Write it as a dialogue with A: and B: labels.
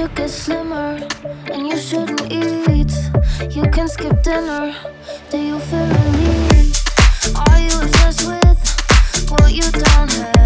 A: to get slimmer, and you shouldn't eat. You can skip dinner. Do you feel relieved? Are you obsessed with what you don't have?